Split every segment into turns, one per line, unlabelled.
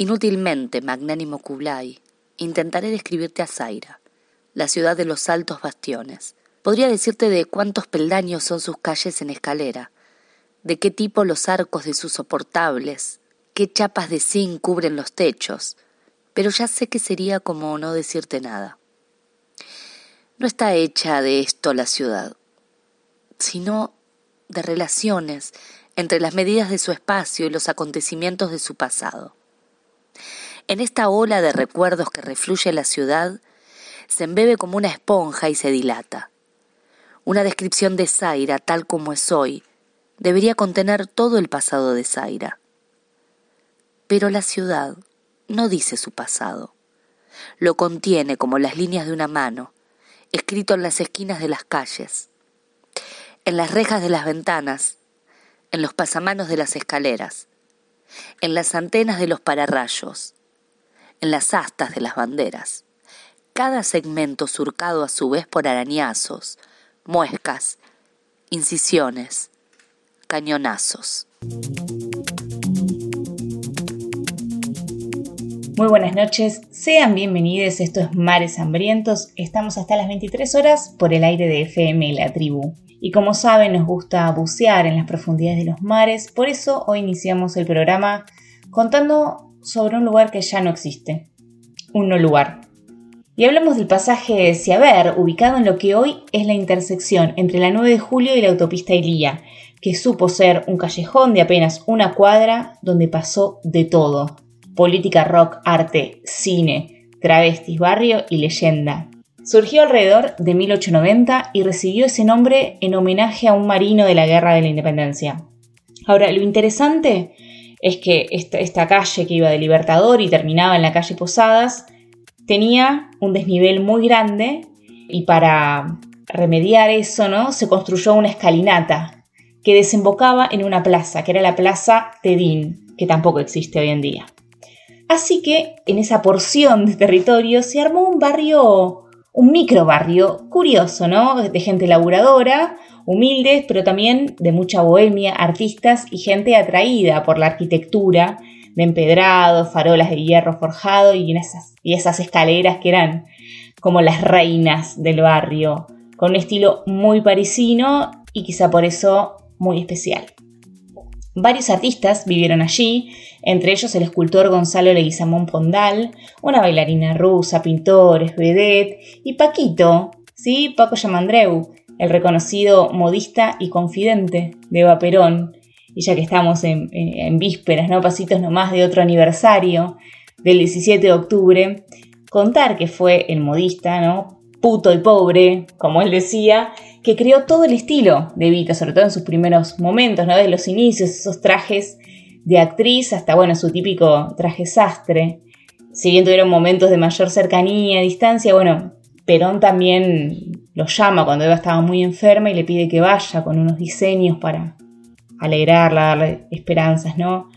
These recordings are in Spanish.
Inútilmente, magnánimo Kublai, intentaré describirte a Zaira, la ciudad de los altos bastiones. Podría decirte de cuántos peldaños son sus calles en escalera, de qué tipo los arcos de sus soportables, qué chapas de zinc cubren los techos, pero ya sé que sería como no decirte nada. No está hecha de esto la ciudad, sino de relaciones entre las medidas de su espacio y los acontecimientos de su pasado. En esta ola de recuerdos que refluye la ciudad, se embebe como una esponja y se dilata. Una descripción de Zaira tal como es hoy debería contener todo el pasado de Zaira. Pero la ciudad no dice su pasado. Lo contiene como las líneas de una mano, escrito en las esquinas de las calles, en las rejas de las ventanas, en los pasamanos de las escaleras, en las antenas de los pararrayos, en las astas de las banderas. Cada segmento surcado a su vez por arañazos, muescas, incisiones, cañonazos.
Muy buenas noches, sean bienvenidos, esto es Mares Hambrientos, estamos hasta las 23 horas por el aire de FM La Tribu. Y como saben, nos gusta bucear en las profundidades de los mares, por eso hoy iniciamos el programa contando sobre un lugar que ya no existe, un no lugar. Y hablamos del pasaje Ciaver, ubicado en lo que hoy es la intersección entre la 9 de julio y la autopista Ilía, que supo ser un callejón de apenas una cuadra donde pasó de todo. Política, rock, arte, cine, travestis, barrio y leyenda. Surgió alrededor de 1890 y recibió ese nombre en homenaje a un marino de la Guerra de la Independencia. Ahora, lo interesante es que esta, calle que iba de Libertador y terminaba en la calle Posadas tenía un desnivel muy grande y para remediar eso, ¿no? Se construyó una escalinata que desembocaba en una plaza, que era la Plaza Tedín, que tampoco existe hoy en día. Así que en esa porción de territorio se armó un barrio, un micro barrio curioso, ¿no? De gente laburadora, humildes, pero también de mucha bohemia, artistas y gente atraída por la arquitectura, de empedrado, farolas de hierro forjado y, esas, y esas escaleras que eran como las reinas del barrio, con un estilo muy parisino y quizá por eso muy especial. Varios artistas vivieron allí, entre ellos el escultor Gonzalo Leguizamón Pondal, una bailarina rusa, pintores, vedette y Paquito, ¿sí? Paco Yamandreu, el reconocido modista y confidente de Eva Perón. Y ya que estamos en, vísperas, ¿no? Pasitos nomás de otro aniversario del 17 de octubre, contar que fue el modista, ¿no? Puto y pobre, como él decía, que creó todo el estilo de Vita, sobre todo en sus primeros momentos, ¿no? De los inicios, esos trajes de actriz hasta, bueno, su típico traje sastre. Si bien tuvieron momentos de mayor cercanía, distancia, bueno, Perón también lo llama cuando Eva estaba muy enferma y le pide que vaya con unos diseños para alegrarla, darle esperanzas, ¿no?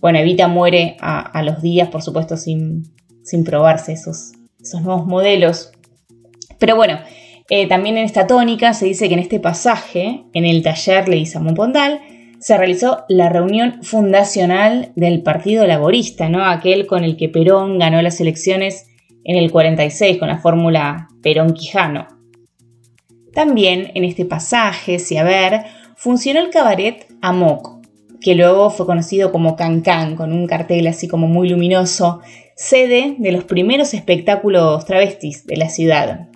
Bueno, Evita muere a, los días, por supuesto, sin, sin probarse esos, esos nuevos modelos. Pero bueno, eh, también en esta tónica se dice que en este pasaje, en el taller Leguizamón Pondal, se realizó la reunión fundacional del Partido Laborista, ¿no? aquel con el que Perón ganó las elecciones en el 46 con la fórmula Perón-Quijano. También en este pasaje, si a ver, funcionó el cabaret Amok, que luego fue conocido como Cancán, con un cartel así como muy luminoso, sede de los primeros espectáculos travestis de la ciudad.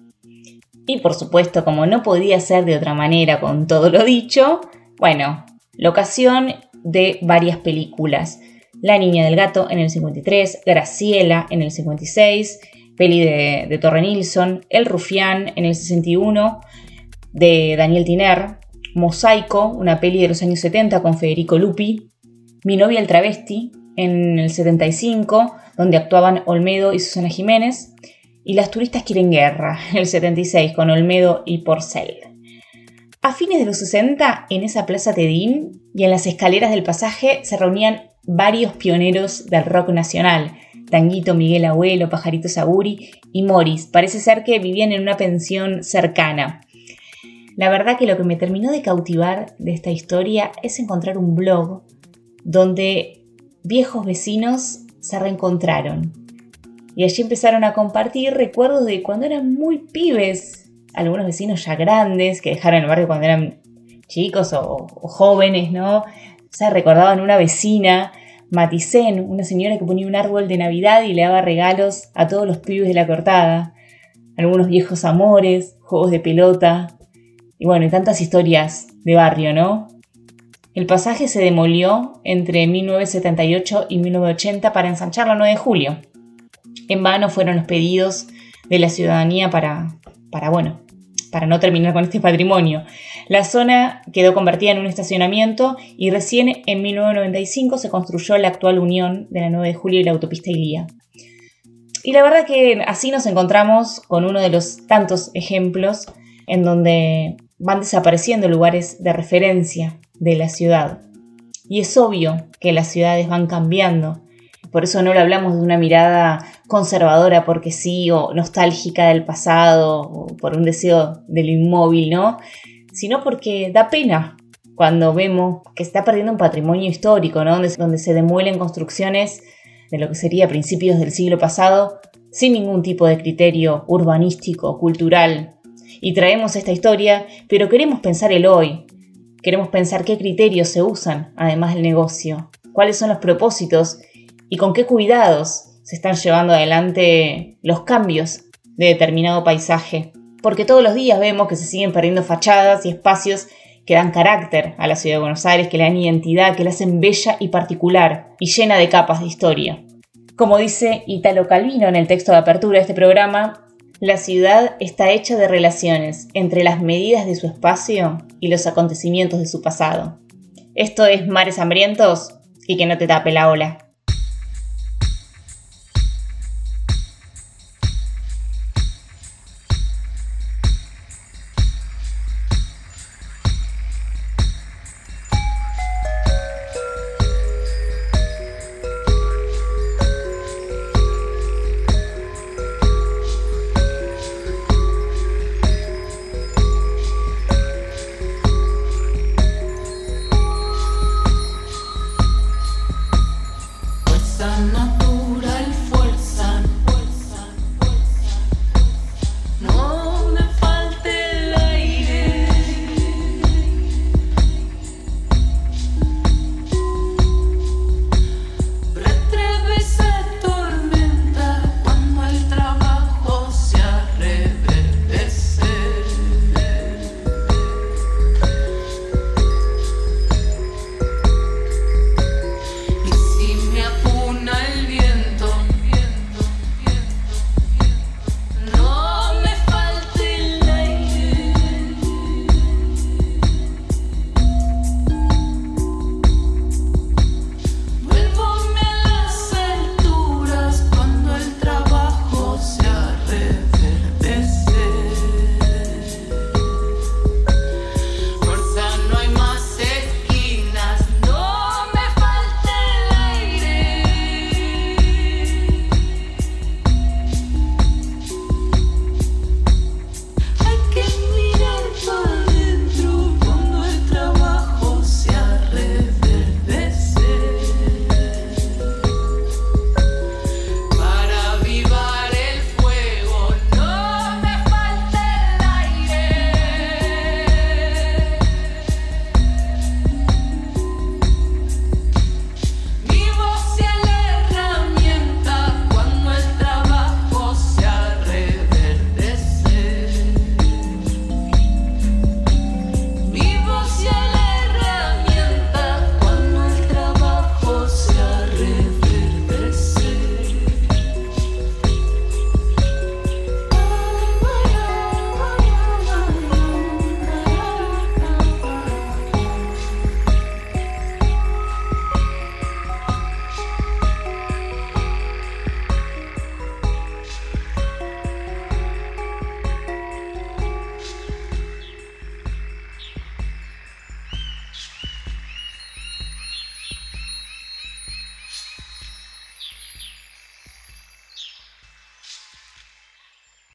Y por supuesto, como no podía ser de otra manera con todo lo dicho, bueno, locación de varias películas. La Niña del Gato en el 53, Graciela en el 56, peli de, de Torre Nilsson, El Rufián en el 61, de Daniel Tiner, Mosaico, una peli de los años 70 con Federico Lupi, Mi novia el travesti en el 75, donde actuaban Olmedo y Susana Jiménez, y Las turistas quieren guerra, el 76, con Olmedo y Porcel. A fines de los 60, en esa plaza Tedín y en las escaleras del pasaje se reunían varios pioneros del rock nacional, Tanguito, Miguel Abuelo, Pajarito Saguri y Morris. Parece ser que vivían en una pensión cercana. La verdad que lo que me terminó de cautivar de esta historia es encontrar un blog donde viejos vecinos se reencontraron. Y allí empezaron a compartir recuerdos de cuando eran muy pibes, algunos vecinos ya grandes que dejaron el barrio cuando eran chicos o, jóvenes, ¿no? Se recordaban una vecina, Maticén, una señora que ponía un árbol de Navidad y le daba regalos a todos los pibes de la cortada. Algunos viejos amores, juegos de pelota. Y bueno, y tantas historias de barrio, ¿no? El pasaje se demolió entre 1978 y 1980 para ensanchar la 9 de julio. En vano fueron los pedidos de la ciudadanía para, para, bueno, para no terminar con este patrimonio. La zona quedó convertida en un estacionamiento y recién en 1995 se construyó la actual unión de la 9 de julio y la autopista Ilía. Y la verdad que así nos encontramos con uno de los tantos ejemplos en donde van desapareciendo lugares de referencia de la ciudad. Y es obvio que las ciudades van cambiando. Por eso no le hablamos de una mirada conservadora porque sí o nostálgica del pasado o por un deseo de lo inmóvil, ¿no? Sino porque da pena cuando vemos que está perdiendo un patrimonio histórico, ¿no? Donde, donde se demuelen construcciones de lo que sería principios del siglo pasado sin ningún tipo de criterio urbanístico, cultural. Y traemos esta historia, pero queremos pensar el hoy, queremos pensar qué criterios se usan además del negocio, cuáles son los propósitos y con qué cuidados se están llevando adelante los cambios de determinado paisaje. Porque todos los días vemos que se siguen perdiendo fachadas y espacios que dan carácter a la ciudad de Buenos Aires, que le dan identidad, que la hacen bella y particular y llena de capas de historia. Como dice Italo Calvino en el texto de apertura de este programa, la ciudad está hecha de relaciones entre las medidas de su espacio y los acontecimientos de su pasado. Esto es Mares Hambrientos y que no te tape la ola.